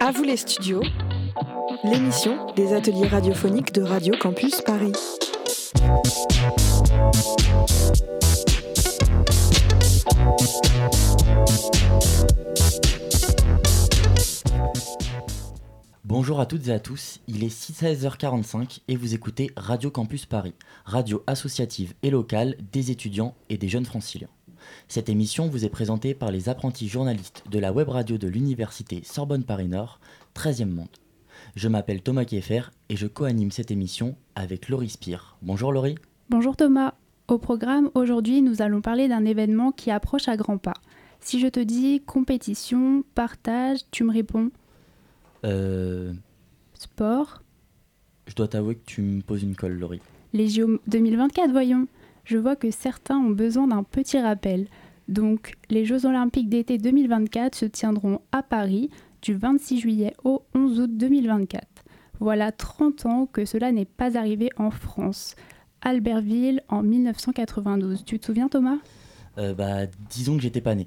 À vous les studios, l'émission des ateliers radiophoniques de Radio Campus Paris. Bonjour à toutes et à tous, il est 16h45 et vous écoutez Radio Campus Paris, radio associative et locale des étudiants et des jeunes franciliens. Cette émission vous est présentée par les apprentis journalistes de la web radio de l'université Sorbonne Paris Nord, 13e monde. Je m'appelle Thomas Kieffer et je co-anime cette émission avec Laurie Spire. Bonjour Laurie. Bonjour Thomas. Au programme, aujourd'hui, nous allons parler d'un événement qui approche à grands pas. Si je te dis compétition, partage, tu me réponds Euh, sport, je dois t'avouer que tu me poses une colle Laurie. les JO 2024, voyons. Je vois que certains ont besoin d'un petit rappel. Donc, les Jeux Olympiques d'été 2024 se tiendront à Paris du 26 juillet au 11 août 2024. Voilà 30 ans que cela n'est pas arrivé en France. Albertville en 1992. Tu te souviens Thomas? Euh, bah, disons que j'étais pas né.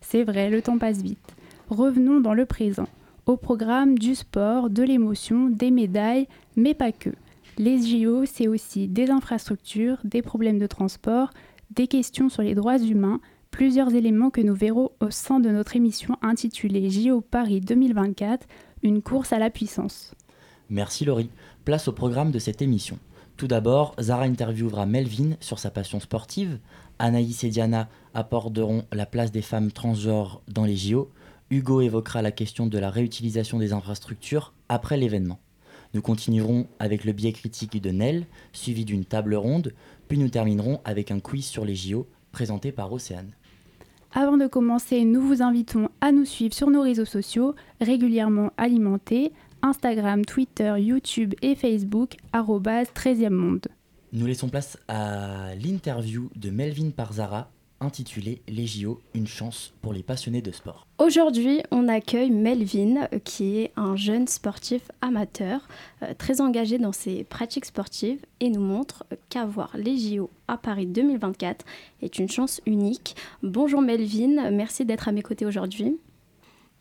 C'est vrai, le temps passe vite. Revenons dans le présent. Au programme du sport, de l'émotion, des médailles, mais pas que. Les JO, c'est aussi des infrastructures, des problèmes de transport, des questions sur les droits humains, plusieurs éléments que nous verrons au sein de notre émission intitulée JO Paris 2024, une course à la puissance. Merci Laurie. Place au programme de cette émission. Tout d'abord, Zara interviewera Melvin sur sa passion sportive. Anaïs et Diana aborderont la place des femmes transgenres dans les JO. Hugo évoquera la question de la réutilisation des infrastructures après l'événement. Nous continuerons avec le biais critique de Nel, suivi d'une table ronde, puis nous terminerons avec un quiz sur les JO présenté par Océane. Avant de commencer, nous vous invitons à nous suivre sur nos réseaux sociaux régulièrement alimentés Instagram, Twitter, YouTube et Facebook 13e monde. Nous laissons place à l'interview de Melvin par Zara intitulée Les JO, une chance pour les passionnés de sport. Aujourd'hui, on accueille Melvin, euh, qui est un jeune sportif amateur, euh, très engagé dans ses pratiques sportives et nous montre qu'avoir les JO à Paris 2024 est une chance unique. Bonjour Melvin, merci d'être à mes côtés aujourd'hui.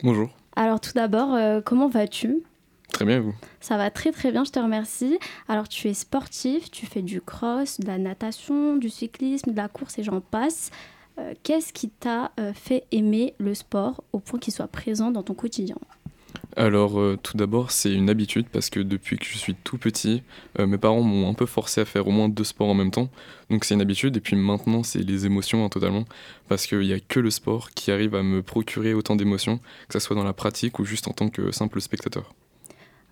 Bonjour, Alors tout d'abord, euh, comment vas-tu? Très bien vous Ça va très très bien, je te remercie. Alors tu es sportif, tu fais du cross, de la natation, du cyclisme, de la course et j'en passe. Euh, Qu'est-ce qui t'a euh, fait aimer le sport au point qu'il soit présent dans ton quotidien? Alors euh, tout d'abord c'est une habitude parce que depuis que je suis tout petit, euh, mes parents m'ont un peu forcé à faire au moins deux sports en même temps. Donc c'est une habitude et puis maintenant c'est les émotions hein, totalement parce qu'il n'y a que le sport qui arrive à me procurer autant d'émotions, que ce soit dans la pratique ou juste en tant que simple spectateur.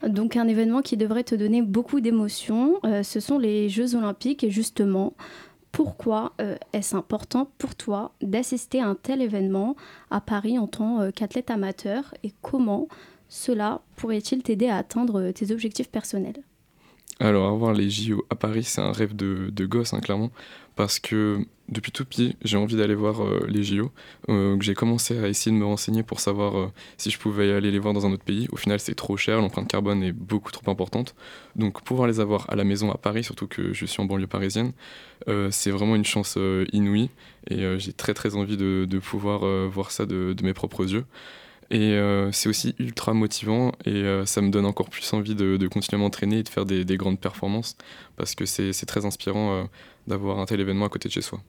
Donc un événement qui devrait te donner beaucoup d'émotions, euh, ce sont les Jeux olympiques. Et justement, pourquoi euh, est-ce important pour toi d'assister à un tel événement à Paris en tant euh, qu'athlète amateur? Et comment cela pourrait-il t'aider à atteindre tes objectifs personnels? Alors avoir les JO à Paris c'est un rêve de, gosse hein, clairement parce que depuis tout petit j'ai envie d'aller voir euh, les JO. Euh, j'ai commencé à essayer de me renseigner pour savoir euh, si je pouvais aller les voir dans un autre pays. Au final c'est trop cher, l'empreinte carbone est beaucoup trop importante. Donc pouvoir les avoir à la maison à Paris, surtout que je suis en banlieue parisienne, c'est vraiment une chance inouïe et j'ai très très envie de, pouvoir voir ça de, de mes propres yeux. Et euh, c'est aussi ultra motivant et euh, ça me donne encore plus envie de, de continuer à m'entraîner et de faire des, des grandes performances parce que c'est très inspirant euh, d'avoir un tel événement à côté de chez soi.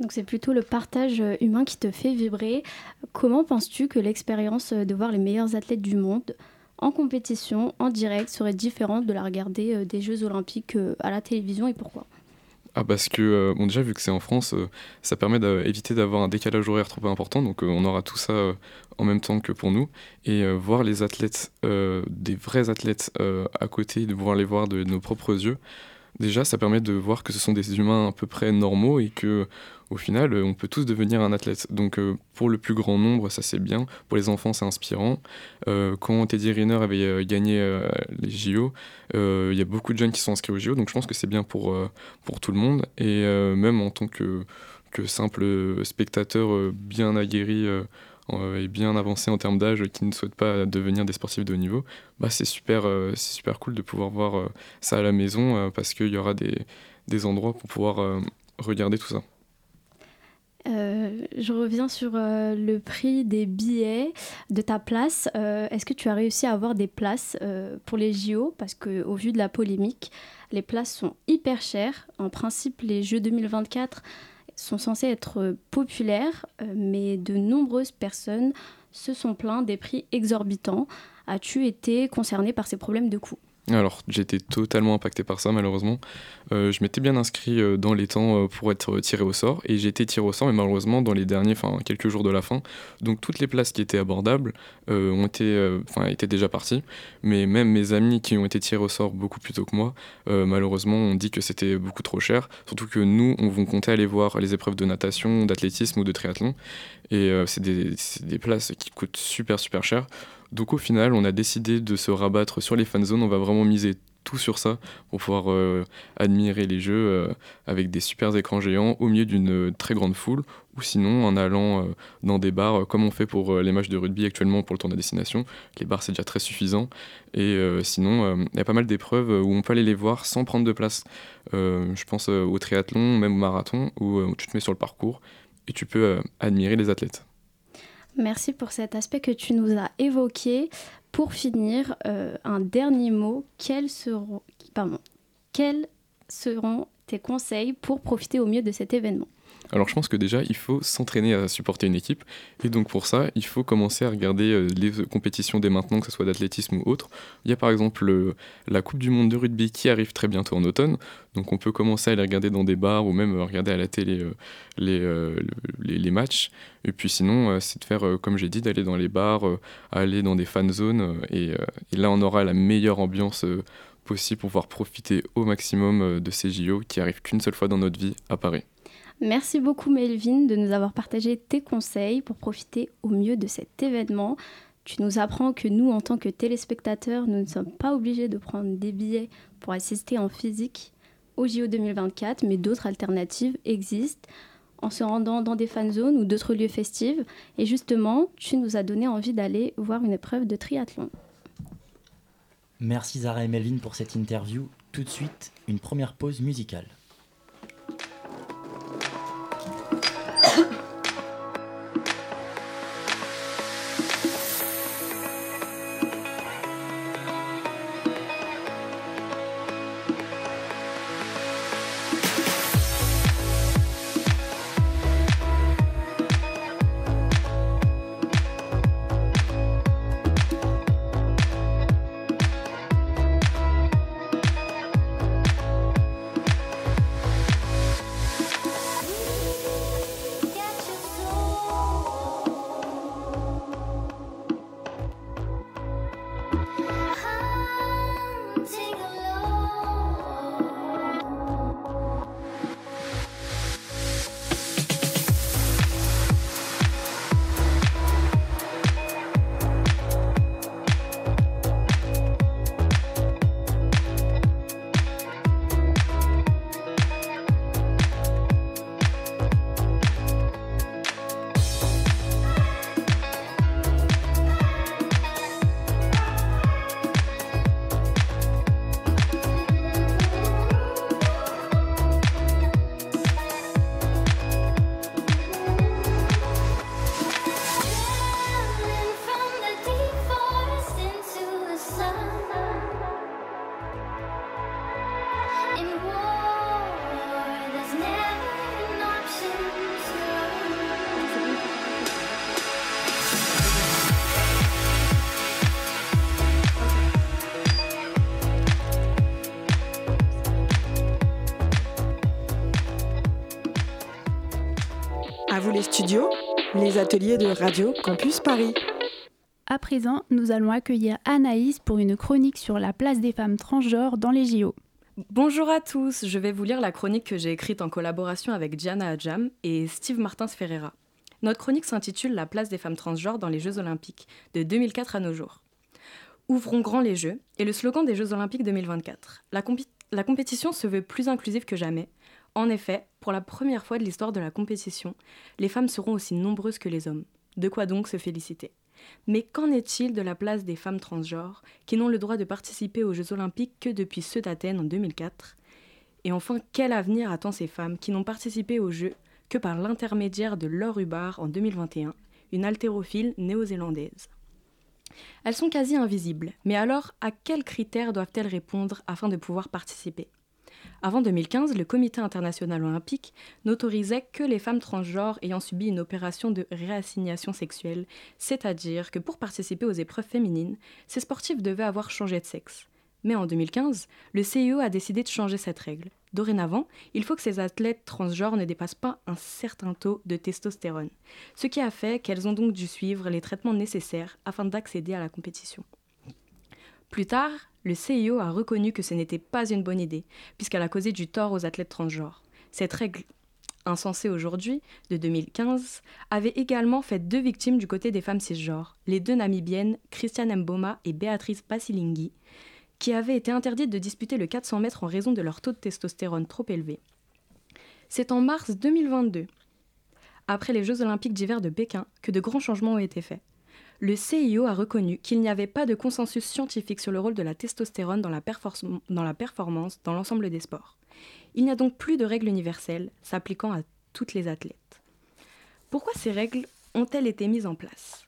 Donc c'est plutôt le partage humain qui te fait vibrer. Comment penses-tu que l'expérience de voir les meilleurs athlètes du monde en compétition, en direct, serait différente de la regarder des Jeux olympiques à la télévision et pourquoi? Ah parce que, euh, bon déjà vu que c'est en France, euh, ça permet d'éviter d'avoir un décalage horaire trop important, donc euh, on aura tout ça en même temps que pour nous. Et voir les athlètes, des vrais athlètes à côté, de pouvoir les voir de, nos propres yeux, déjà ça permet de voir que ce sont des humains à peu près normaux et que au final euh, on peut tous devenir un athlète. Donc euh, pour le plus grand nombre ça c'est bien, pour les enfants c'est inspirant. Euh, quand Teddy Riner avait gagné les JO, il y a beaucoup de jeunes qui sont inscrits aux JO, donc je pense que c'est bien pour, pour tout le monde. Et même en tant que, que simple spectateur bien aguerri et bien avancé en termes d'âge, qui ne souhaite pas devenir des sportifs de haut niveau, bah c'est super, c'est super cool de pouvoir voir ça à la maison parce qu'il y aura des, des endroits pour pouvoir regarder tout ça. Euh, je reviens sur euh, le prix des billets de ta place. Euh, est-ce que tu as réussi à avoir des places pour les JO Parce qu'au vu de la polémique, les places sont hyper chères. En principe, les Jeux 2024 sont censés être populaires, mais de nombreuses personnes se sont plaintes des prix exorbitants. As-tu été concerné par ces problèmes de coût? Alors, été totalement impacté par ça, malheureusement. Euh, je m'étais bien inscrit euh, dans les temps euh, pour être tiré au sort, et été tiré au sort, mais malheureusement, dans les derniers, enfin, quelques jours de la fin. Donc, toutes les places qui étaient abordables ont été, étaient déjà parties. Mais même mes amis qui ont été tirés au sort beaucoup plus tôt que moi, malheureusement, ont dit que c'était beaucoup trop cher. Surtout que nous, on va compter aller voir les épreuves de natation, d'athlétisme ou de triathlon. Et c'est des places qui coûtent super, super cher. Donc au final, on a décidé de se rabattre sur les fan zones. On va vraiment miser tout sur ça pour pouvoir euh, admirer les jeux euh, avec des super écrans géants au milieu d'une euh, très grande foule ou sinon en allant dans des bars comme on fait pour les matchs de rugby actuellement pour le tour à destination. Les bars c'est déjà très suffisant et sinon il y a pas mal d'épreuves où on peut aller les voir sans prendre de place. je pense au triathlon, même au marathon où tu te mets sur le parcours et tu peux admirer les athlètes. Merci pour cet aspect que tu nous as évoqué. Pour finir, euh, un dernier mot. Quels seront, quels seront tes conseils pour profiter au mieux de cet événement? Alors je pense que déjà, il faut s'entraîner à supporter une équipe. Et donc pour ça, il faut commencer à regarder euh, les compétitions dès maintenant, que ce soit d'athlétisme ou autre. Il y a par exemple la Coupe du Monde de rugby qui arrive très bientôt en automne. Donc on peut commencer à les regarder dans des bars ou même regarder à la télé euh, euh, les, matchs. Et puis sinon, c'est de faire, comme j'ai dit, d'aller dans les bars, aller dans des fan zones. Et, là, on aura la meilleure ambiance possible pour pouvoir profiter au maximum de ces JO qui arrivent qu'une seule fois dans notre vie à Paris. Merci beaucoup Melvin de nous avoir partagé tes conseils pour profiter au mieux de cet événement. Tu nous apprends que nous, en tant que téléspectateurs, nous ne sommes pas obligés de prendre des billets pour assister en physique au JO 2024, mais d'autres alternatives existent en se rendant dans des fan zones ou d'autres lieux festifs. Et justement, tu nous as donné envie d'aller voir une épreuve de triathlon. Merci Zara et Melvin pour cette interview. Tout de suite, une première pause musicale. Ateliers de Radio Campus Paris. À présent, nous allons accueillir Anaïs pour une chronique sur la place des femmes transgenres dans les JO. Bonjour à tous, je vais vous lire la chronique que j'ai écrite en collaboration avec Diana Adjam et Steve Martins Ferreira. Notre chronique s'intitule La place des femmes transgenres dans les Jeux Olympiques, de 2004 à nos jours. Ouvrons grand les Jeux est le slogan des Jeux Olympiques 2024. La, la compétition se veut plus inclusive que jamais. En effet, pour la première fois de l'histoire de la compétition, les femmes seront aussi nombreuses que les hommes. De quoi donc se féliciter? Mais qu'en est-il de la place des femmes transgenres qui n'ont le droit de participer aux Jeux olympiques que depuis ceux d'Athènes en 2004 Et enfin, quel avenir attend ces femmes qui n'ont participé aux Jeux que par l'intermédiaire de Laure Hubbard en 2021, une haltérophile néo-zélandaise? Elles sont quasi invisibles, mais alors à quels critères doivent-elles répondre afin de pouvoir participer? Avant 2015, le Comité international olympique n'autorisait que les femmes transgenres ayant subi une opération de réassignation sexuelle, c'est-à-dire que pour participer aux épreuves féminines, ces sportifs devaient avoir changé de sexe. Mais en 2015, le CIO a décidé de changer cette règle. Dorénavant, il faut que ces athlètes transgenres ne dépassent pas un certain taux de testostérone, ce qui a fait qu'elles ont donc dû suivre les traitements nécessaires afin d'accéder à la compétition. Plus tard, le CIO a reconnu que ce n'était pas une bonne idée, puisqu'elle a causé du tort aux athlètes transgenres. Cette règle insensée aujourd'hui, de 2015, avait également fait deux victimes du côté des femmes cisgenres, les deux namibiennes Christiane Mboma et Béatrice Basilingui, qui avaient été interdites de disputer le 400 mètres en raison de leur taux de testostérone trop élevé. C'est en mars 2022, après les Jeux olympiques d'hiver de Pékin, que de grands changements ont été faits le CIO a reconnu qu'il n'y avait pas de consensus scientifique sur le rôle de la testostérone dans la, performance dans l'ensemble des sports. Il n'y a donc plus de règles universelles s'appliquant à toutes les athlètes. Pourquoi ces règles ont-elles été mises en place?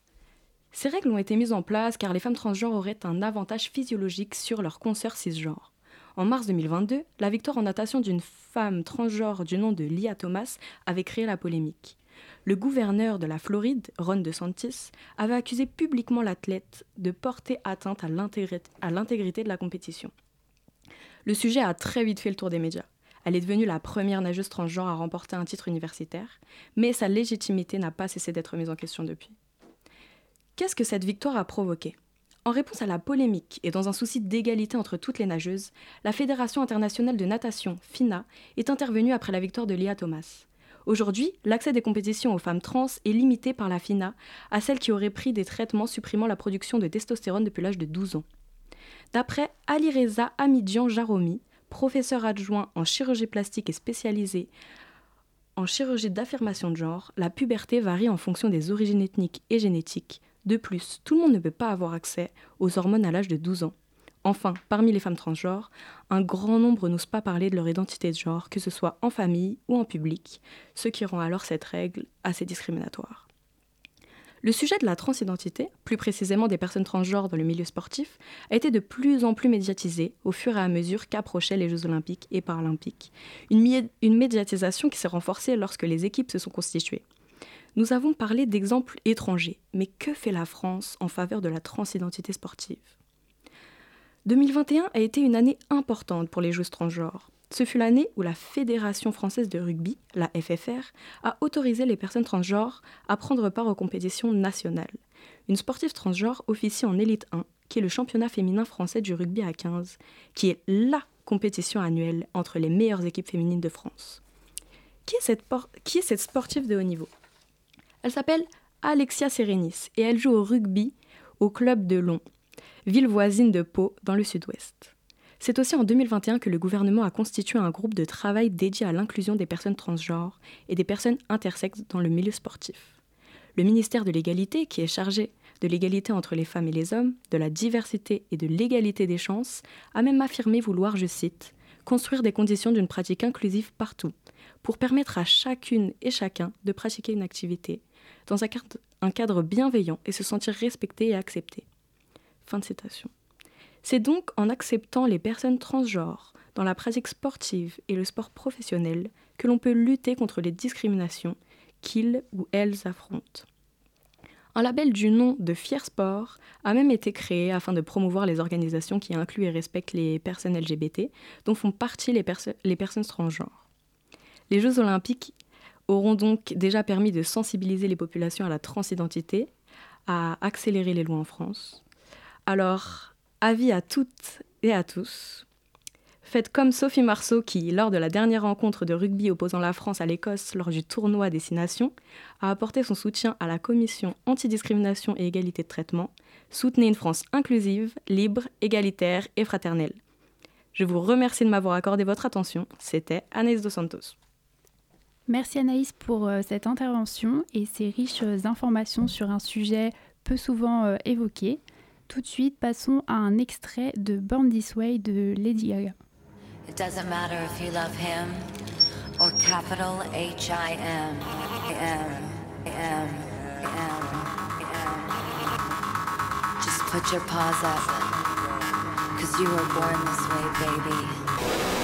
Ces règles ont été mises en place car les femmes transgenres auraient un avantage physiologique sur leurs consoeurs cisgenres. En mars 2022, la victoire en natation d'une femme transgenre du nom de Lia Thomas avait créé la polémique le gouverneur de la Floride, Ron DeSantis, avait accusé publiquement l'athlète de porter atteinte à l'intégrité de la compétition. Le sujet a très vite fait le tour des médias. Elle est devenue la première nageuse transgenre à remporter un titre universitaire, mais sa légitimité n'a pas cessé d'être mise en question depuis. Qu'est-ce que cette victoire a provoqué? En réponse à la polémique et dans un souci d'égalité entre toutes les nageuses, la Fédération internationale de natation, FINA, est intervenue après la victoire de Lia Thomas. Aujourd'hui, l'accès des compétitions aux femmes trans est limité par la FINA à celles qui auraient pris des traitements supprimant la production de testostérone depuis l'âge de 12 ans. D'après Alireza Amidian Jaromi, professeur adjoint en chirurgie plastique et spécialisé en chirurgie d'affirmation de genre, la puberté varie en fonction des origines ethniques et génétiques. De plus, tout le monde ne peut pas avoir accès aux hormones à l'âge de 12 ans. Enfin, parmi les femmes transgenres, un grand nombre n'osent pas parler de leur identité de genre, que ce soit en famille ou en public, ce qui rend alors cette règle assez discriminatoire. Le sujet de la transidentité, plus précisément des personnes transgenres dans le milieu sportif, a été de plus en plus médiatisé au fur et à mesure qu'approchaient les Jeux olympiques et paralympiques. Une, une médiatisation qui s'est renforcée lorsque les équipes se sont constituées. Nous avons parlé d'exemples étrangers, mais que fait la France en faveur de la transidentité sportive? 2021 a été une année importante pour les Jeux transgenres. Ce fut l'année où la Fédération française de rugby, la FFR, a autorisé les personnes transgenres à prendre part aux compétitions nationales. Une sportive transgenre officie en élite 1, qui est le championnat féminin français du rugby à 15, qui est LA compétition annuelle entre les meilleures équipes féminines de France. Qui est cette, sportive de haut niveau? Elle s'appelle Alexia Serenis et elle joue au rugby au club de Long, ville voisine de Pau, dans le sud-ouest. C'est aussi en 2021 que le gouvernement a constitué un groupe de travail dédié à l'inclusion des personnes transgenres et des personnes intersexes dans le milieu sportif. Le ministère de l'égalité, qui est chargé de l'égalité entre les femmes et les hommes, de la diversité et de l'égalité des chances, a même affirmé vouloir, je cite, construire des conditions d'une pratique inclusive partout, pour permettre à chacune et chacun de pratiquer une activité dans un cadre bienveillant et se sentir respecté et accepté. Fin de citation. C'est donc en acceptant les personnes transgenres dans la pratique sportive et le sport professionnel que l'on peut lutter contre les discriminations qu'ils ou elles affrontent. Un label du nom de Fier Sport a même été créé afin de promouvoir les organisations qui incluent et respectent les personnes LGBT, dont font partie les, les personnes transgenres. Les Jeux olympiques auront donc déjà permis de sensibiliser les populations à la transidentité, à accélérer les lois en France, alors, avis à toutes et à tous. Faites comme Sophie Marceau qui, lors de la dernière rencontre de rugby opposant la France à l'Écosse lors du tournoi des Six Nations, a apporté son soutien à la commission antidiscrimination et égalité de traitement. Soutenez une France inclusive, libre, égalitaire et fraternelle. Je vous remercie de m'avoir accordé votre attention. C'était Anaïs Dos Santos. Merci Anaïs pour euh, cette intervention et ces riches informations sur un sujet peu souvent euh, évoqué. Tout de suite, passons à un extrait de Born This Way de Lady Gaga. It doesn't matter if you love him or capital H I M M M M M. Just put your paws up, cause you were born this way, baby.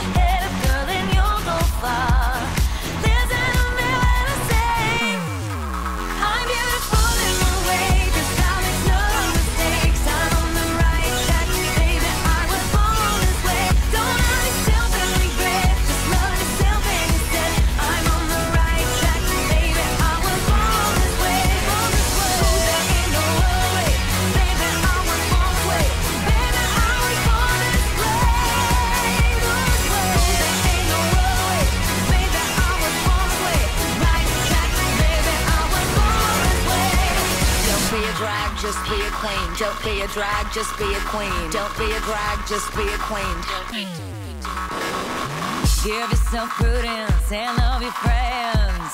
just be a queen. Don't be a drag, just be a queen. Don't be a drag, just be a queen. Give yourself prudence and love your friends.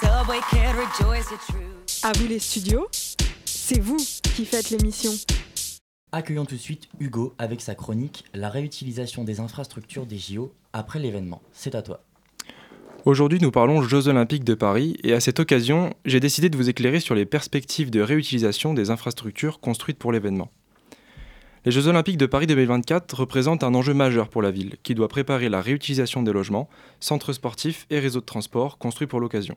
Subway kid, rejoice your truth. À vous les studios, c'est vous qui faites l'émission. Accueillons tout de suite Hugo avec sa chronique La réutilisation des infrastructures des JO après l'événement. C'est à toi. Aujourd'hui, nous parlons Jeux Olympiques de Paris et à cette occasion, j'ai décidé de vous éclairer sur les perspectives de réutilisation des infrastructures construites pour l'événement. Les Jeux Olympiques de Paris 2024 représentent un enjeu majeur pour la ville, qui doit préparer la réutilisation des logements, centres sportifs et réseaux de transport construits pour l'occasion.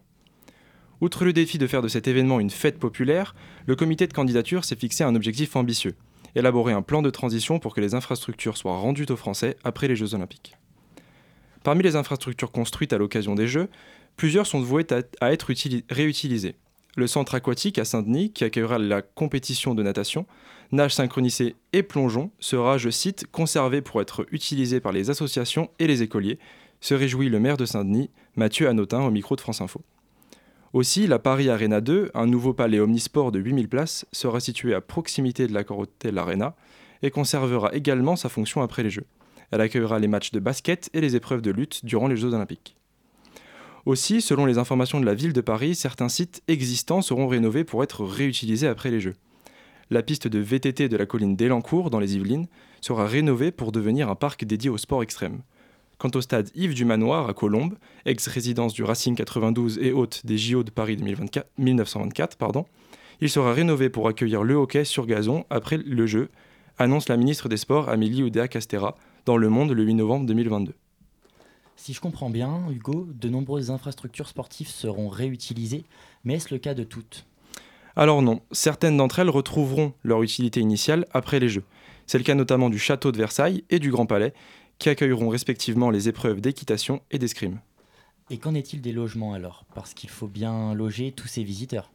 Outre le défi de faire de cet événement une fête populaire, le comité de candidature s'est fixé un objectif ambitieux élaborer un plan de transition pour que les infrastructures soient rendues aux Français après les Jeux Olympiques. Parmi les infrastructures construites à l'occasion des Jeux, plusieurs sont vouées à, être utili- réutilisées. Le centre aquatique à Saint-Denis, qui accueillera la compétition de natation, nage synchronisé et plongeon, sera, je cite, conservé pour être utilisé par les associations et les écoliers, se réjouit le maire de Saint-Denis, Mathieu Hanotin, au micro de France Info. Aussi, la Paris Arena 2, un nouveau palais omnisport de 8000 places, sera situé à proximité de l'accord Hotel Arena et conservera également sa fonction après les Jeux. Elle accueillera les matchs de basket et les épreuves de lutte durant les Jeux Olympiques. Aussi, selon les informations de la ville de Paris, certains sites existants seront rénovés pour être réutilisés après les Jeux. La piste de VTT de la colline d'Elancourt, dans les Yvelines, sera rénovée pour devenir un parc dédié au sport extrême. Quant au stade Yves du Manoir à Colombes, ex-résidence du Racing 92 et hôte des JO de Paris 2024, 1924, pardon, il sera rénové pour accueillir le hockey sur gazon après le jeu, annonce la ministre des Sports Amélie Oudéa-Castera dans Le Monde le 8 novembre 2022. Si je comprends bien, Hugo, de nombreuses infrastructures sportives seront réutilisées, mais est-ce le cas de toutes? Alors non, certaines d'entre elles retrouveront leur utilité initiale après les Jeux. C'est le cas notamment du château de Versailles et du Grand Palais, qui accueilleront respectivement les épreuves d'équitation et d'escrime. Et qu'en est-il des logements alors? Parce qu'il faut bien loger tous ces visiteurs.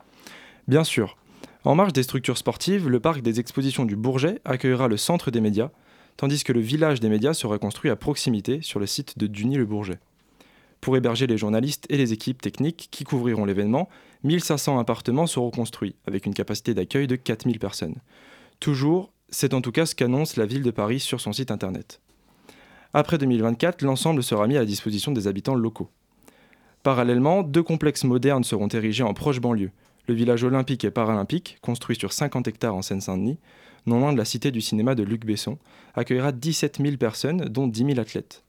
Bien sûr. En marge des structures sportives, le parc des expositions du Bourget accueillera le centre des médias, tandis que le village des médias sera construit à proximité sur le site de Duny-le-Bourget. Pour héberger les journalistes et les équipes techniques qui couvriront l'événement, 1500 appartements seront construits, avec une capacité d'accueil de 4000 personnes. Toujours, c'est en tout cas ce qu'annonce la ville de Paris sur son site internet. Après 2024, l'ensemble sera mis à la disposition des habitants locaux. Parallèlement, deux complexes modernes seront érigés en proche banlieue. Le village olympique et paralympique, construit sur 50 hectares en Seine-Saint-Denis, non loin de la cité du cinéma de Luc Besson, accueillera 17 000 personnes, dont 10 000 athlètes.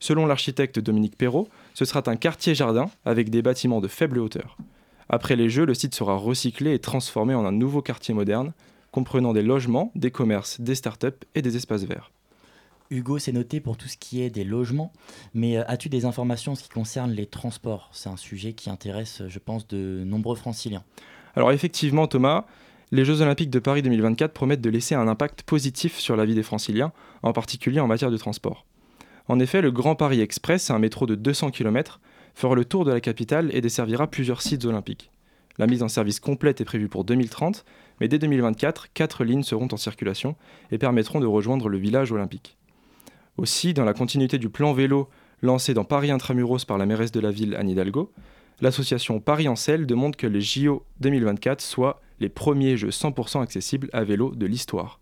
Selon l'architecte Dominique Perrault, ce sera un quartier-jardin avec des bâtiments de faible hauteur. Après les Jeux, le site sera recyclé et transformé en un nouveau quartier moderne, comprenant des logements, des commerces, des startups et des espaces verts. Hugo, c'est noté pour tout ce qui est des logements, mais euh, as-tu des informations en ce qui concerne les transports? C'est un sujet qui intéresse, je pense, de nombreux franciliens. Alors effectivement, Thomas, les Jeux Olympiques de Paris 2024 promettent de laisser un impact positif sur la vie des franciliens, en particulier en matière de transport. En effet, le Grand Paris Express, un métro de 200 km, fera le tour de la capitale et desservira plusieurs sites olympiques. La mise en service complète est prévue pour 2030, mais dès 2024, quatre lignes seront en circulation et permettront de rejoindre le village olympique. Aussi, dans la continuité du plan vélo lancé dans Paris Intramuros par la mairesse de la ville Anne Hidalgo, l'association Paris en demande que les JO 2024 soient les premiers jeux 100% accessibles à vélo de l'histoire.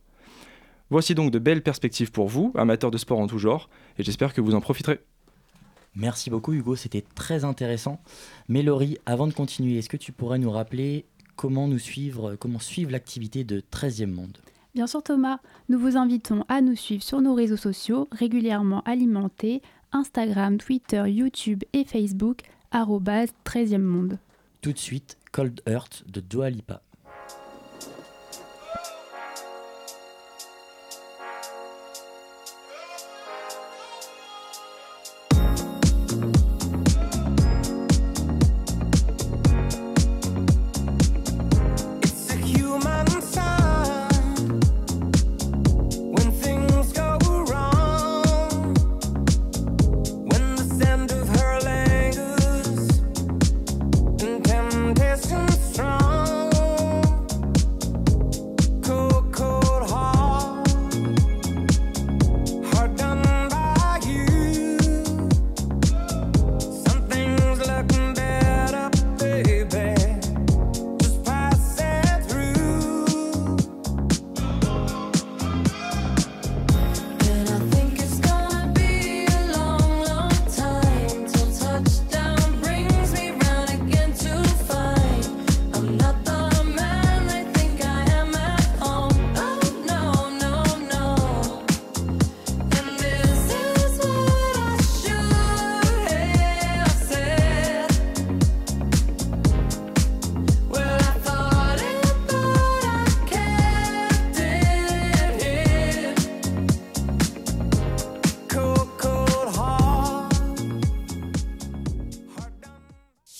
Voici donc de belles perspectives pour vous, amateurs de sport en tout genre, et j'espère que vous en profiterez. Merci beaucoup Hugo, c'était très intéressant. Mais Laurie, avant de continuer, est-ce que tu pourrais nous rappeler comment nous suivre, comment suivre l'activité de 13e monde? Bien sûr Thomas, nous vous invitons à nous suivre sur nos réseaux sociaux régulièrement alimentés, Instagram, Twitter, YouTube et Facebook, arrobase 13e monde. Tout de suite, Cold Earth de Dua Lipa.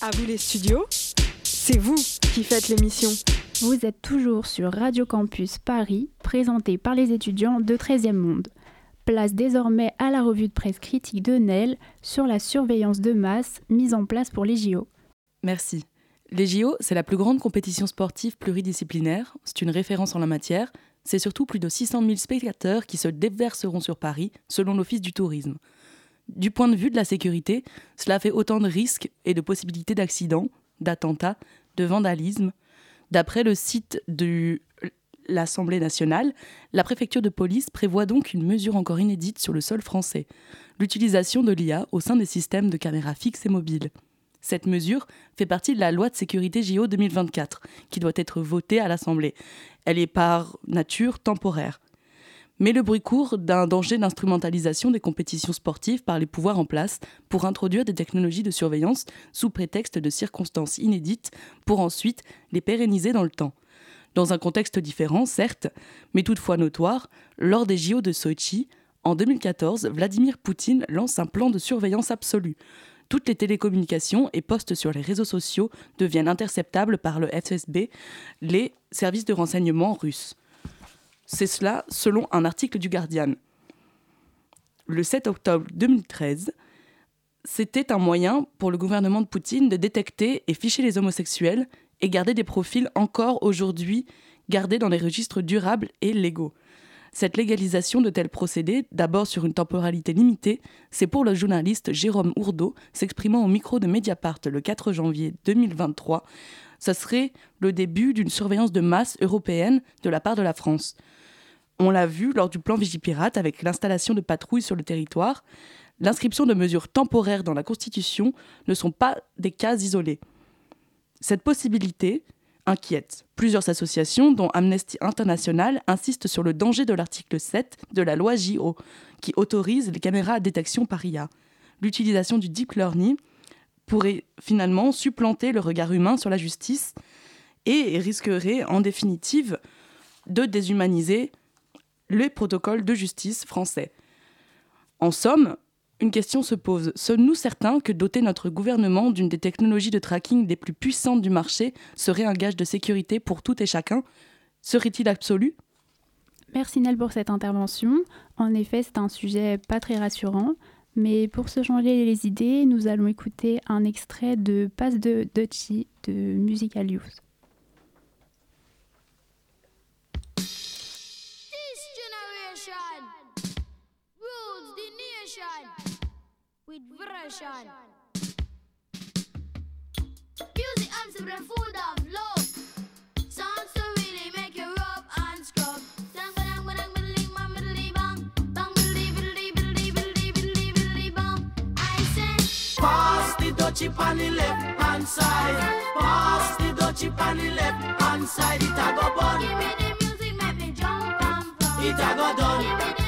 À vous les studios, c'est vous qui faites l'émission. Vous êtes toujours sur Radio Campus Paris, présenté par les étudiants de 13e monde. Place désormais à la revue de presse critique de Nel sur la surveillance de masse mise en place pour les JO. Merci. Les JO, c'est la plus grande compétition sportive pluridisciplinaire, c'est une référence en la matière, c'est surtout plus de 600 000 spectateurs qui se déverseront sur Paris, selon l'Office du tourisme. Du point de vue de la sécurité, cela fait autant de risques et de possibilités d'accidents, d'attentats, de vandalisme. D'après le site de l'Assemblée nationale, la préfecture de police prévoit donc une mesure encore inédite sur le sol français, l'utilisation de l'IA au sein des systèmes de caméras fixes et mobiles. Cette mesure fait partie de la loi de sécurité JO 2024, qui doit être votée à l'Assemblée. Elle est par nature temporaire. Mais le bruit court d'un danger d'instrumentalisation des compétitions sportives par les pouvoirs en place pour introduire des technologies de surveillance sous prétexte de circonstances inédites pour ensuite les pérenniser dans le temps. Dans un contexte différent, certes, mais toutefois notoire, lors des JO de Sochi, en 2014, Vladimir Poutine lance un plan de surveillance absolue. Toutes les télécommunications et postes sur les réseaux sociaux deviennent interceptables par le FSB, les services de renseignement russes. C'est cela selon un article du Guardian. Le 7 octobre 2013, c'était un moyen pour le gouvernement de Poutine de détecter et ficher les homosexuels et garder des profils encore aujourd'hui gardés dans les registres durables et légaux. Cette légalisation de tels procédés, d'abord sur une temporalité limitée, c'est pour le journaliste Jérôme Ourdeau, s'exprimant au micro de Mediapart le 4 janvier 2023, ça serait le début d'une surveillance de masse européenne de la part de la France. On l'a vu lors du plan Vigipirate avec l'installation de patrouilles sur le territoire. L'inscription de mesures temporaires dans la Constitution ne sont pas des cas isolés. Cette possibilité inquiète. Plusieurs associations, dont Amnesty International, insistent sur le danger de l'article 7 de la loi JO, qui autorise les caméras à détection par IA. L'utilisation du deep learning pourrait finalement supplanter le regard humain sur la justice et risquerait en définitive de déshumaniser les protocoles de justice français. En somme, une question se pose. Sommes-nous certains que doter notre gouvernement d'une des technologies de tracking les plus puissantes du marché serait un gage de sécurité pour tout et chacun? Serait-il absolu? Merci Nel pour cette intervention. En effet, c'est un sujet pas très rassurant. Mais pour se changer les idées, nous allons écouter un extrait de Passe de Dutchy de Musical Youth. With version. Music arms with a food of love. Sounds to really make you rub and scrub. Pass the dutchie on the left hand side. Pass the dutchie on the left hand side. It a go bun. give me the music, make me jump and pump. It a go done.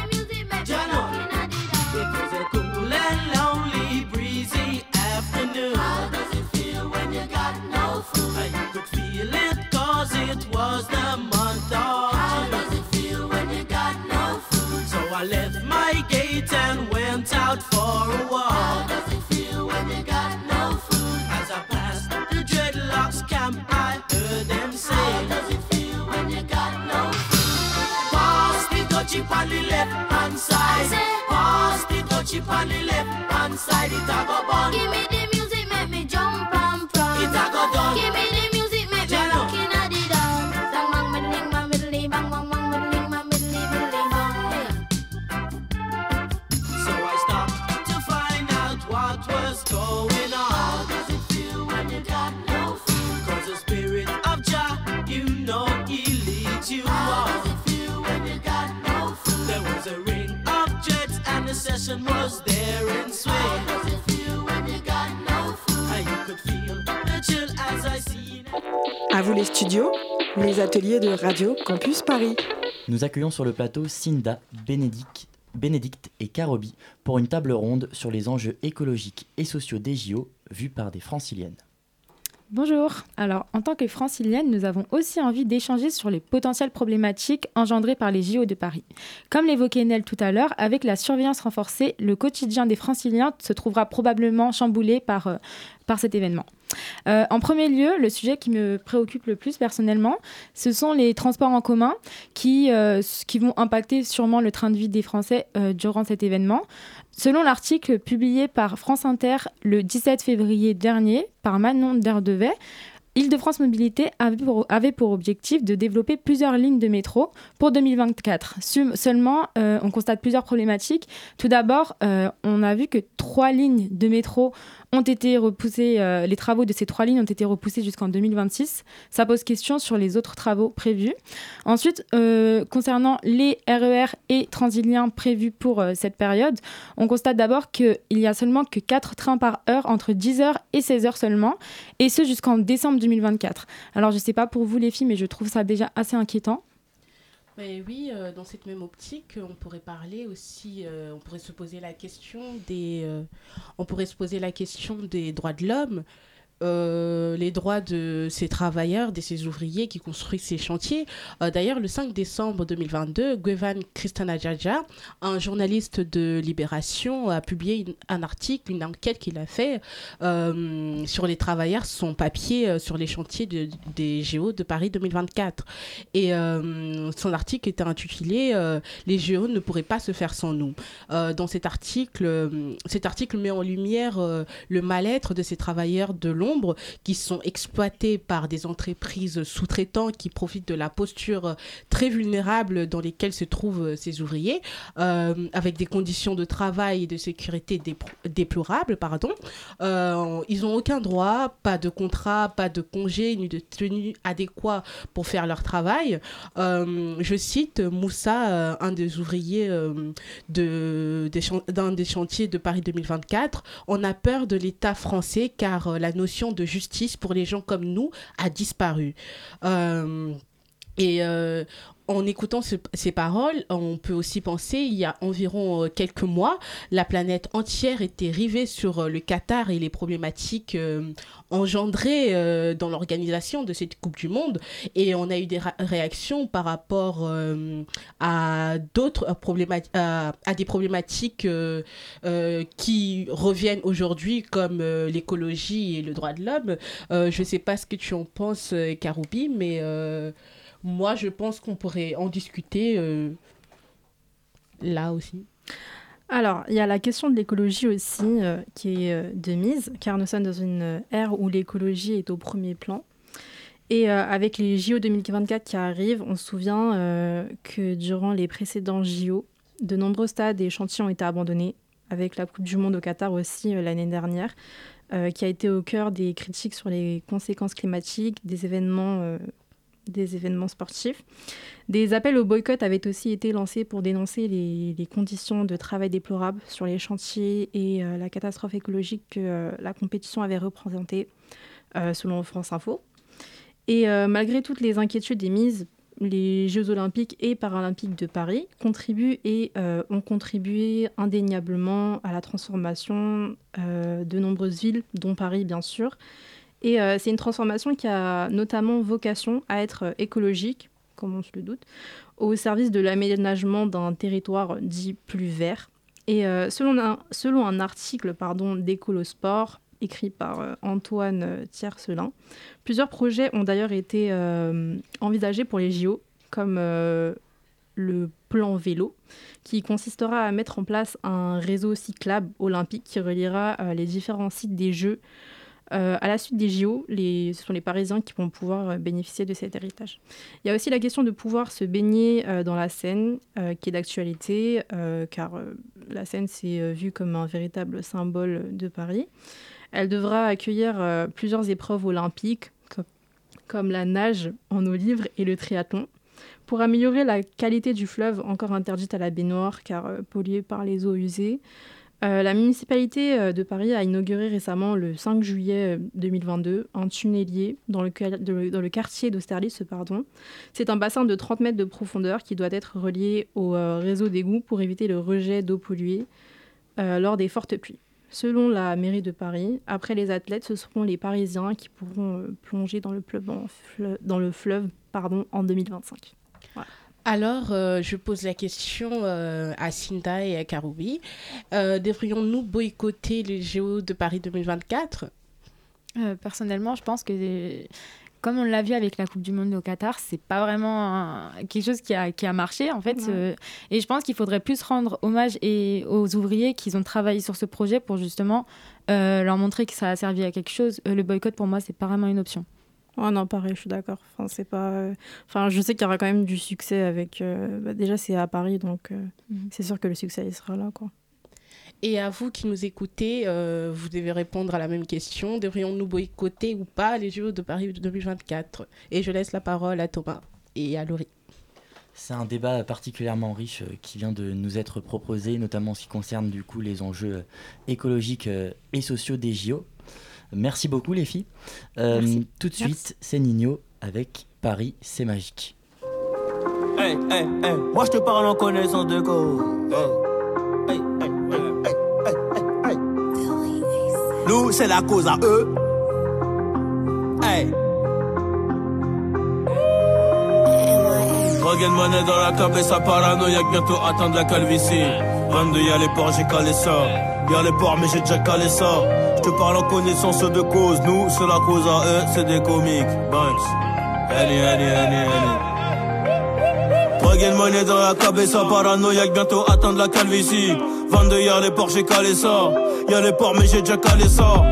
I could feel it cause it was the month of How does it feel when you got no food? So I left my gate and went out for a How does it feel when you got no food? As I passed the dreadlocks camp, I heard them How does it feel when you got no food? Pass the dutchie on the left hand side. Pass the dutchie on the left hand side. It a go bun. Give me the Les ateliers de Radio Campus Paris. Nous accueillons sur le plateau Cinda, Bénédicte, Bénédicte et Karobi pour une table ronde sur les enjeux écologiques et sociaux des JO vus par des franciliennes. Bonjour. Alors, en tant que francilienne, nous avons aussi envie d'échanger sur les potentielles problématiques engendrées par les JO de Paris. Comme l'évoquait Nel tout à l'heure, avec la surveillance renforcée, le quotidien des franciliens se trouvera probablement chamboulé par, euh, par cet événement. Euh, en premier lieu, le sujet qui me préoccupe le plus personnellement, ce sont les transports en commun qui, euh, vont impacter sûrement le train de vie des Français euh, durant cet événement. Selon l'article publié par France Inter le 17 février dernier par Manon Derdevet, Île-de-France Mobilité avait pour, objectif de développer plusieurs lignes de métro pour 2024. Sum- seulement, on constate plusieurs problématiques. Tout d'abord, on a vu que trois lignes de métro ont été repoussées, euh, les travaux de ces trois lignes ont été repoussés jusqu'en 2026. Ça pose question sur les autres travaux prévus. Ensuite, euh, concernant les RER et Transiliens prévus pour euh, cette période, on constate d'abord qu'il y a seulement que 4 trains par heure entre 10h et 16h seulement, et ce jusqu'en décembre 2024. Alors je ne sais pas pour vous les filles, mais je trouve ça déjà assez inquiétant. Mais oui, euh, dans cette même optique, on pourrait parler aussi, euh, on pourrait se poser la question des, euh, on pourrait se poser la question des droits de l'homme, euh, les droits de ces travailleurs, de ces ouvriers qui construisent ces chantiers. Euh, D'ailleurs, le 5 décembre 2022, Gwevan Kristanajadja, un journaliste de Libération, a publié un article, une enquête qu'il a fait euh, sur les travailleurs, son papier sur les chantiers de- des GO de Paris 2024. Et son article était intitulé Les GO ne pourraient pas se faire sans nous. Dans cet article, cet article met en lumière le mal-être de ces travailleurs de qui sont exploités par des entreprises sous-traitants qui profitent de la posture euh, très vulnérable dans lesquelles se trouvent euh, ces ouvriers, euh, avec des conditions de travail et de sécurité déplorables. Pardon. Euh, ils n'ont aucun droit, pas de contrat, pas de congé, ni de tenue adéquat pour faire leur travail. Je cite Moussa, un des ouvriers de, d'un des chantiers de Paris 2024. On a peur de l'État français car la notion de justice pour les gens comme nous a disparu. Euh, et euh, en écoutant ce- ces paroles, on peut aussi penser, il y a environ euh, quelques mois, la planète entière était rivée sur euh, le Qatar et les problématiques engendrées dans l'organisation de cette Coupe du Monde. Et on a eu des réactions par rapport à d'autres problématiques, à, à des problématiques qui reviennent aujourd'hui comme l'écologie et le droit de l'homme. Je ne sais pas ce que tu en penses, Karoubi, mais moi, je pense qu'on pourrait en discuter euh, là aussi. Alors, il y a la question de l'écologie aussi euh, qui est euh, de mise, car nous sommes dans une ère où l'écologie est au premier plan. Et avec les JO 2024 qui arrivent, on se souvient que durant les précédents JO, de nombreux stades et chantiers ont été abandonnés avec la Coupe du Monde au Qatar aussi l'année dernière, qui a été au cœur des critiques sur les conséquences climatiques des événements, des événements sportifs. Des appels au boycott avaient aussi été lancés pour dénoncer les, conditions de travail déplorables sur les chantiers et euh, la catastrophe écologique que euh, la compétition avait représentée, euh, selon France Info. Et malgré toutes les inquiétudes émises, les Jeux olympiques et paralympiques de Paris contribuent et ont contribué indéniablement à la transformation de nombreuses villes, dont Paris bien sûr. Et euh, c'est une transformation qui a notamment vocation à être euh, écologique, comme on se le doute, au service de l'aménagement d'un territoire dit plus vert. Et euh, selon, un, selon un article pardon, d'Écolosport, écrit par Antoine Tiercelin, plusieurs projets ont d'ailleurs été envisagés pour les JO, comme le plan vélo, qui consistera à mettre en place un réseau cyclable olympique qui reliera les différents sites des Jeux. Euh, à la suite des JO, ce sont les Parisiens qui vont pouvoir euh, bénéficier de cet héritage. Il y a aussi la question de pouvoir se baigner euh, dans la Seine, qui est d'actualité, car la Seine c'est euh, vu comme un véritable symbole de Paris. Elle devra accueillir plusieurs épreuves olympiques, co- comme la nage en eau libre et le triathlon. Pour améliorer la qualité du fleuve, encore interdite à la baignoire car polluée par les eaux usées, euh, la municipalité euh, de Paris a inauguré récemment, le 5 juillet euh, 2022, un tunnelier dans le, quartier d'Austerlitz. C'est un bassin de 30 mètres de profondeur qui doit être relié au euh, réseau d'égouts pour éviter le rejet d'eau polluée euh, lors des fortes pluies. Selon la mairie de Paris, après les athlètes, ce seront les Parisiens qui pourront euh, plonger dans le, fleuve, en fleu- dans le fleuve pardon, en 2025. Voilà. Alors, euh, je pose la question euh, à Cinda et à Karoubi. Euh, Devrions-nous boycotter les JO de Paris 2024 Euh, personnellement, je pense que, comme on l'a vu avec la Coupe du Monde au Qatar, c'est pas vraiment un- quelque chose qui a, qui a marché, en fait. Euh, et je pense qu'il faudrait plus rendre hommage et, aux ouvriers qui ont travaillé sur ce projet pour justement euh, leur montrer que ça a servi à quelque chose. Euh, le boycott, pour moi, c'est pas vraiment une option. Oh non, pareil, je suis d'accord. Enfin, c'est pas. Enfin, je sais qu'il y aura quand même du succès avec. euh, bah, déjà, c'est à Paris, donc euh, Mhm. c'est sûr que le succès il sera là, quoi. Et à vous qui nous écoutez, euh, vous devez répondre à la même question. Devrions-nous boycotter ou pas les JO de Paris 2024 Et je laisse la parole à Thomas et à Laurie. C'est un débat particulièrement riche euh, qui vient de nous être proposé, notamment en ce qui concerne du coup les enjeux écologiques euh, et sociaux des JO. Merci beaucoup les filles. Euh, Merci. Tout de Merci. suite, c'est Nino avec Paris, c'est magique. Hey, hey, hey, moi je te parle en connaissance de cause. Hey. Hey, hey, hey, hey, hey, hey, hey. Nous, c'est la cause à eux. Hey. Regain monnaie dans la cabe et ça paranoïaque bientôt atteindre la calvitie 22 y'a les ports j'ai calé ça Y'a les ports mais j'ai déjà calé ça te parle en connaissance de cause. Nous c'est la cause à eux c'est des comiques. Banks. Annie Annie Annie Regain monnaie dans la cabe et ça paranoïaque bientôt atteindre la calvitie. 22 y'a les ports j'ai calé ça. Y'a les ports mais j'ai déjà calé ça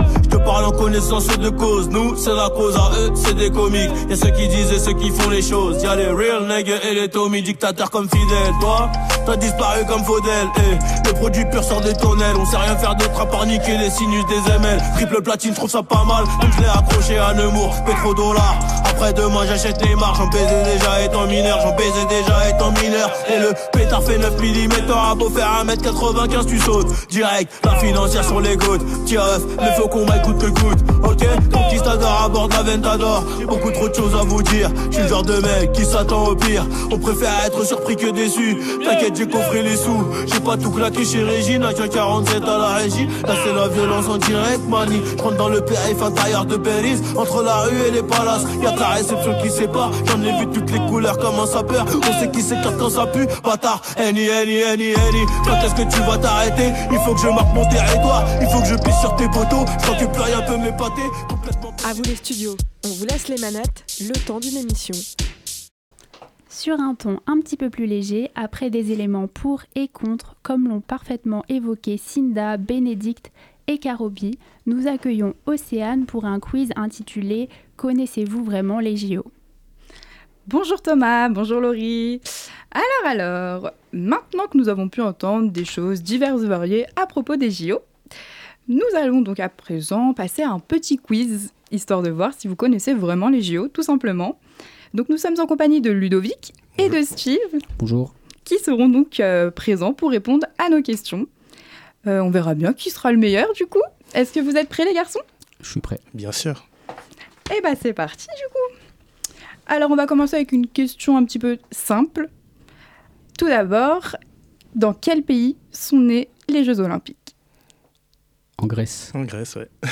parle en connaissance de cause. Nous c'est la cause à eux c'est des comiques. Y'a ceux qui disent et ceux qui font les choses. Y'a les real niggas et les Tommy dictateurs comme Fidel Toi t'as disparu comme Faudel. Eh. Le produit pur sort des tonnelles. On sait rien faire d'autre à part niquer les sinus des ML Triple platine trouve ça pas mal. Donc je l'ai accroché à Nemours Pétrodollar Après demain j'achète les marques J'en baisais déjà étant mineur. J'en baisais déjà étant mineur. Et le pétard fait 9 mm T'auras beau faire 1m95 tu sautes Direct. La financière sur les côtes. Tiens mais faut qu'on m'aille coûte. Que coûte Ok Conquistador à bord de la Ventador. J'ai beaucoup trop de choses à vous dire. Je suis le genre de mec qui s'attend au pire. On préfère être surpris que déçu. T'inquiète j'ai coffré les sous. J'ai pas tout claqué chez Régine. À 47 à la régie. Là c'est la violence en direct mani. Je rentre dans le périph' intérieur de Belize. Entre la rue et les palaces Y'a que la réception qui sépare. J'en ai vu toutes les couleurs comme un sapeur. On sait qui s'écarte quand ça pue. Bâtard. Annie Annie Annie Annie Quand est-ce que tu vas t'arrêter? Il faut que je marque mon territoire. Il faut que je pisse sur tes poteaux. Je crois Complètement À vous les studios, on vous laisse les manettes, le temps d'une émission. Sur un ton un petit peu plus léger, après des éléments pour et contre, comme l'ont parfaitement évoqué Cinda, Bénédicte et Karobi, nous accueillons Océane pour un quiz intitulé Connaissez-vous vraiment les JO Bonjour Thomas, bonjour Laurie. Alors, alors, maintenant que nous avons pu entendre des choses diverses et variées à propos des JO, nous allons donc à présent passer à un petit quiz, histoire de voir si vous connaissez vraiment les JO, tout simplement. Donc nous sommes en compagnie de Ludovic et de Steve, Bonjour. qui seront donc euh, présents pour répondre à nos questions. Euh, on verra bien qui sera le meilleur du coup. Est-ce que vous êtes prêts les garçons? Je suis prêt. Bien sûr. Eh bah c'est parti du coup. Alors on va commencer avec une question un petit peu simple. Tout d'abord, dans quel pays sont nés les Jeux Olympiques? En Grèce. En Grèce, ouais.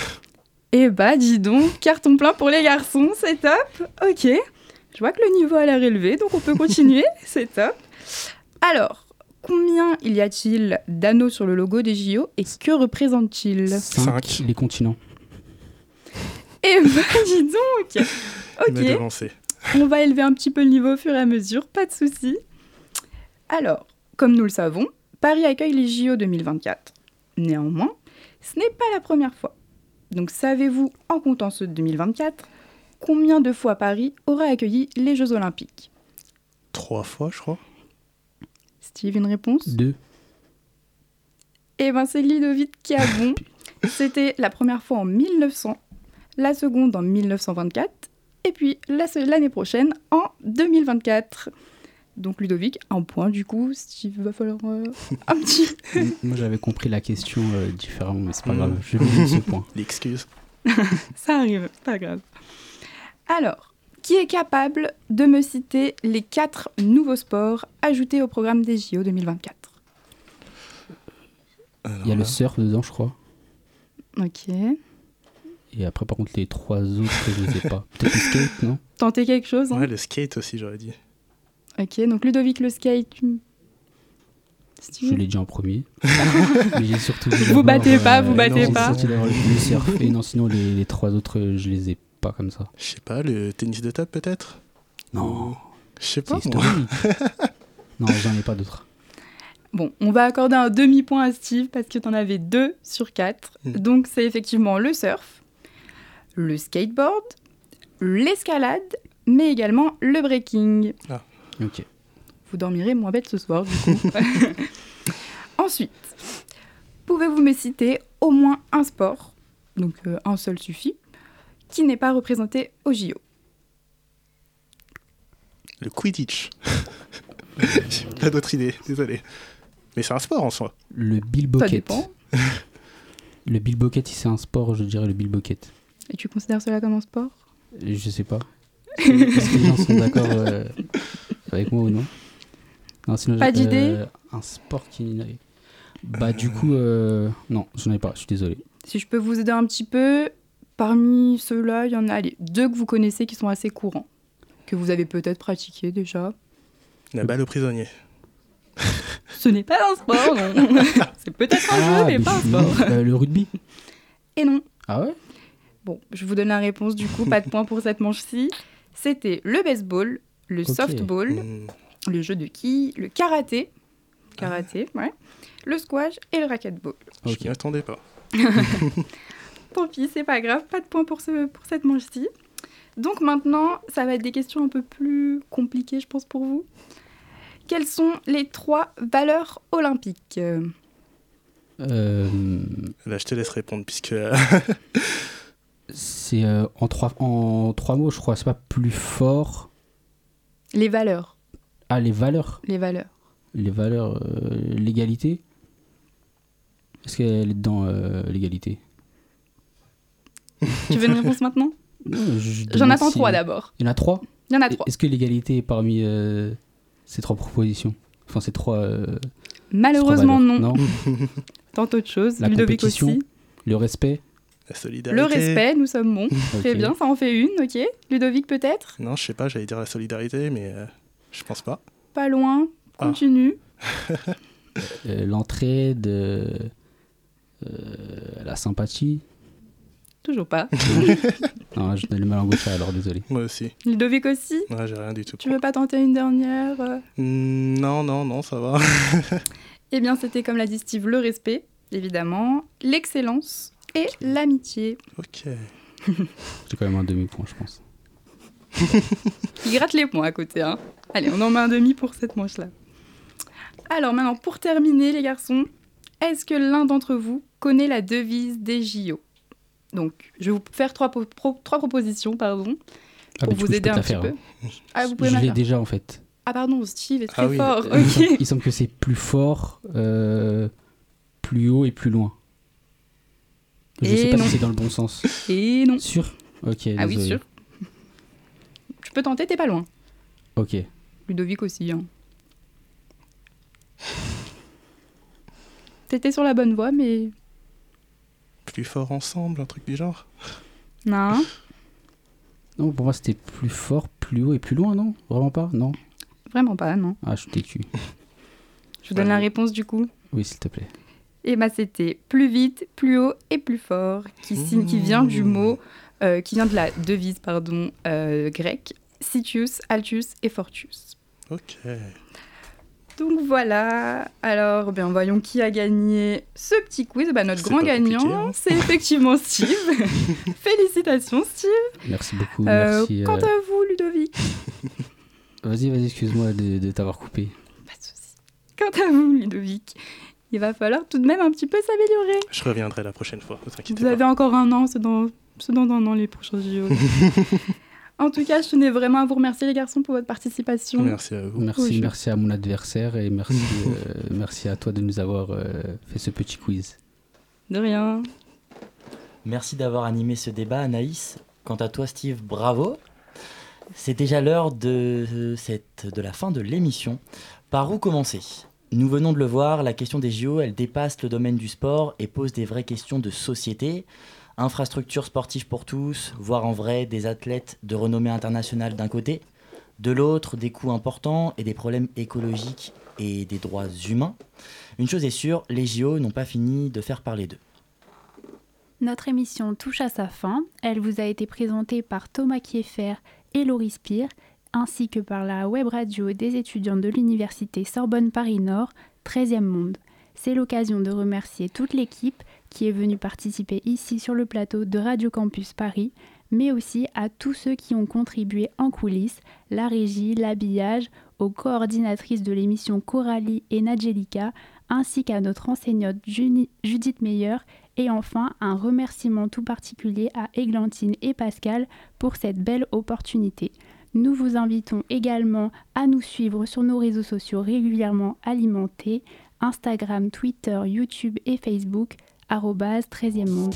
Eh bah dis donc, carton plein pour les garçons, c'est top. Ok, je vois que le niveau a l'air élevé, donc on peut continuer, c'est top. Alors, combien il y a-t-il d'anneaux sur le logo des JO et que représente-t-il 5. Les continents. Eh bah dis donc Ok, on va élever un petit peu le niveau au fur et à mesure, pas de souci. Alors, comme nous le savons, Paris accueille les JO 2024. Néanmoins, ce n'est pas la première fois. Donc savez-vous, en comptant ceux de 2024, combien de fois Paris aura accueilli les Jeux Olympiques? Trois fois, je crois. Steve, une réponse? 2. Eh ben c'est Ludovic qui a bon. C'était la première fois en 1900, la seconde en 1924, et puis l'année prochaine en 2024. Donc Ludovic, un point du coup. Steve, va falloir euh, un petit... Moi j'avais compris la question euh, différemment, mais c'est pas Mm. grave. Je donne ce point. L'excuse. Ça arrive, pas grave. Alors, qui est capable de me citer les quatre nouveaux sports ajoutés au programme des JO 2024 Il y a le surf dedans, je crois. Ok. Et après, par contre, les trois autres, je les ai pas. Peut-être le skate, non? Tentez quelque chose hein? Ouais, le skate aussi, j'aurais dit. Ok, donc Ludovic le skate. tu- Steve Je l'ai dit en premier. Mais j'ai surtout dit Vous battez pas, vous battez pas. le surf. Et non, sinon, les, les trois autres, euh, je les ai pas comme ça. Je sais pas, le tennis de table peut-être? Non. Je sais pas, moi. non, j'en ai pas d'autres. Bon, on va accorder un demi-point à Steve parce que t'en avais deux sur quatre. Mm. Donc c'est effectivement le surf, le skateboard, l'escalade, mais également le breaking. Ok. Vous dormirez moins bête ce soir, du coup. Ensuite, pouvez-vous me citer au moins un sport, donc euh, un seul suffit, qui n'est pas représenté au JO Le Quidditch. J'ai pas d'autre idée, désolé. Mais c'est un sport en soi. Le billbocket. dépend. le billbocket, si c'est un sport, je dirais le billbocket. Et tu considères cela comme un sport? Je sais pas. Est-ce que les gens sont d'accord euh, avec moi ou non Non, sinon, Pas d'idée euh, Un sport qui. Bah, du coup, euh, non, j'en ai pas, je suis désolé. Si je peux vous aider un petit peu, parmi ceux-là, il y en a allez, deux que vous connaissez qui sont assez courants, que vous avez peut-être pratiqué déjà. La balle aux prisonniers. Ce n'est pas un sport. C'est peut-être un jeu, mais mais pas un je- sport. euh, le rugby Et non. Ah ouais? Bon, je vous donne la réponse du coup, pas de point pour cette manche-ci. C'était le baseball, le softball, Hmm. le jeu de quilles, le karaté, karaté, ouais, le squash et le racquetball. Je m'y attendais pas. Tant pis, c'est pas grave, pas de point pour, ce, pour cette manche-ci. Donc maintenant, ça va être des questions un peu plus compliquées, je pense, pour vous. Quelles sont les trois valeurs olympiques Euh, Là, je te laisse répondre puisque. C'est euh, en, trois, en trois mots, je crois. C'est pas plus fort. Les valeurs. Ah, les valeurs. Les valeurs. Les valeurs. euh, l'égalité. Est-ce qu'elle est dedans, euh, l'égalité? Tu veux une réponse maintenant? Non, je- je J'en attends si- trois d'abord. Il y en a trois? Il y en a trois. Est-ce que l'égalité est parmi euh, ces trois propositions? Enfin, ces trois. Malheureusement, ces trois non. valeurs Tente autre chose. La Ludovic compétition, aussi. le respect. La solidarité. Le respect, nous sommes bons. Très bien, ça en fait une, ok. Ludovic peut-être? Non, je sais pas, j'allais dire la solidarité, mais euh, je pense pas. Pas loin. Ah. Continue. Euh, L'entraide. euh, euh, la sympathie. Toujours pas. non, je donne le mal en gauche alors, désolé. Moi aussi. Ludovic aussi? Ouais, j'ai rien du tout. Tu veux pas tenter une dernière euh? Hmm, non, non, non, ça va. Eh bien, c'était comme l'a dit Steve, le respect, évidemment, l'excellence et l'amitié. ok. J'ai quand même un demi-point, je pense. Il gratte les points à côté. Hein. Allez, on en met un demi pour cette manche-là. Alors maintenant, pour terminer, les garçons, est-ce que l'un d'entre vous connaît la devise des JO Donc, je vais vous faire trois, pro- pro- trois propositions, pardon, Ah, pour vous coup, aider un petit faire, peu. hein. Ah, vous pouvez Je l'ai déjà en fait. Ah pardon, Steve est très Ah oui. fort? Semble-. Il semble que c'est plus fort, euh, plus haut et plus loin. Je Et sais pas non. si c'est dans le bon sens. Et non. Sûr Ok. Ah oui, sûr. Tu peux tenter, t'es pas loin. Ok. Ludovic aussi. Hein. T'étais sur la bonne voie, mais Plus fort ensemble, un truc du genre. non. Non, pour moi c'était plus fort, plus haut et plus loin, non? Vraiment pas? Non Vraiment pas, non. Ah, je suis têtu. Je vous donne la réponse du coup. Oui, s'il te plaît. Et bah c'était plus vite, plus haut et plus fort, qui, signe- qui vient du mot, euh, qui vient de la devise pardon euh, grecque, Citius, Altius et Fortius. Ok. Donc voilà. Alors, bien voyons qui a gagné ce petit quiz. Bah, notre grand pas gagnant, hein. c'est effectivement Steve. Félicitations Steve. Merci beaucoup. Euh, merci. Quant euh, à vous Ludovic, Vas-y, vas-y, excuse-moi de, de t'avoir coupé. quant à vous Ludovic, il va falloir tout de même un petit peu s'améliorer. Je reviendrai la prochaine fois, ne t'inquiète Vous pas. avez encore un an, c'est dans, c'est dans un an les prochains JO. en tout cas, je tenais vraiment à vous remercier les garçons pour votre participation. Merci à vous. Merci, Oui, je- merci à mon adversaire et merci, euh, merci à toi de nous avoir euh, fait ce petit quiz. De rien. Merci d'avoir animé ce débat, Anaïs. Quant à toi, Steve, bravo. C'est déjà l'heure de, cette, de la fin de l'émission. Par où commencer? Nous venons de le voir, la question des JO, elle dépasse le domaine du sport et pose des vraies questions de société. Infrastructures sportives pour tous, voire en vrai des athlètes de renommée internationale d'un côté, de l'autre des coûts importants et des problèmes écologiques et des droits humains. Une chose est sûre, les JO n'ont pas fini de faire parler d'eux. Notre émission touche à sa fin. Elle vous a été présentée par Thomas Kieffer et Laurie Spire, ainsi que par la web radio des étudiants de l'université Sorbonne Paris Nord, 13e Monde. C'est l'occasion de remercier toute l'équipe qui est venue participer ici sur le plateau de Radio Campus Paris, mais aussi à tous ceux qui ont contribué en coulisses, la régie, l'habillage, aux coordinatrices de l'émission Coralie et Nadjelika, ainsi qu'à notre enseignante Judith Meyer et enfin, un remerciement tout particulier à Églantine et Pascal pour cette belle opportunité. Nous vous invitons également à nous suivre sur nos réseaux sociaux régulièrement alimentés, Instagram, Twitter, YouTube et Facebook, arrobase 13e monde.